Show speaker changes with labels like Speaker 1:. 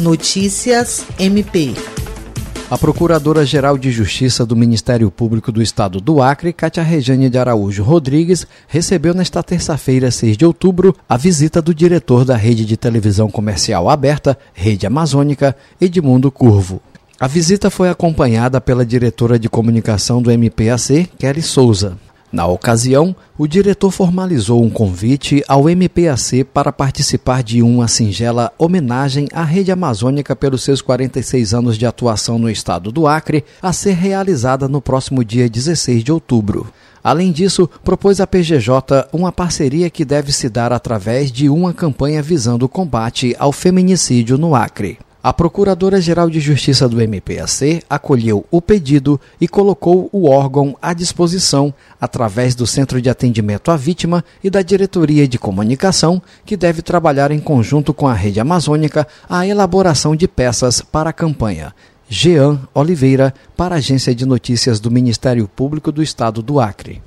Speaker 1: Notícias MP.
Speaker 2: A Procuradora-Geral de Justiça do Ministério Público do Estado do Acre, Cátia Rejane de Araújo Rodrigues, recebeu nesta terça-feira, 6 de outubro, a visita do diretor da rede de televisão comercial aberta, Rede Amazônica, Edmundo Curvo. A visita foi acompanhada pela diretora de comunicação do MPAC, Kelly Souza. Na ocasião, o diretor formalizou um convite ao MPAC para participar de uma singela homenagem à Rede Amazônica pelos seus 46 anos de atuação no estado do Acre, a ser realizada no próximo dia 16 de outubro. Além disso, propôs à PGJ uma parceria que deve se dar através de uma campanha visando o combate ao feminicídio no Acre. A Procuradora-Geral de Justiça do MPAC acolheu o pedido e colocou o órgão à disposição através do Centro de Atendimento à Vítima e da Diretoria de Comunicação, que deve trabalhar em conjunto com a Rede Amazônica a elaboração de peças para a campanha. Jean Oliveira, para a Agência de Notícias do Ministério Público do Estado do Acre.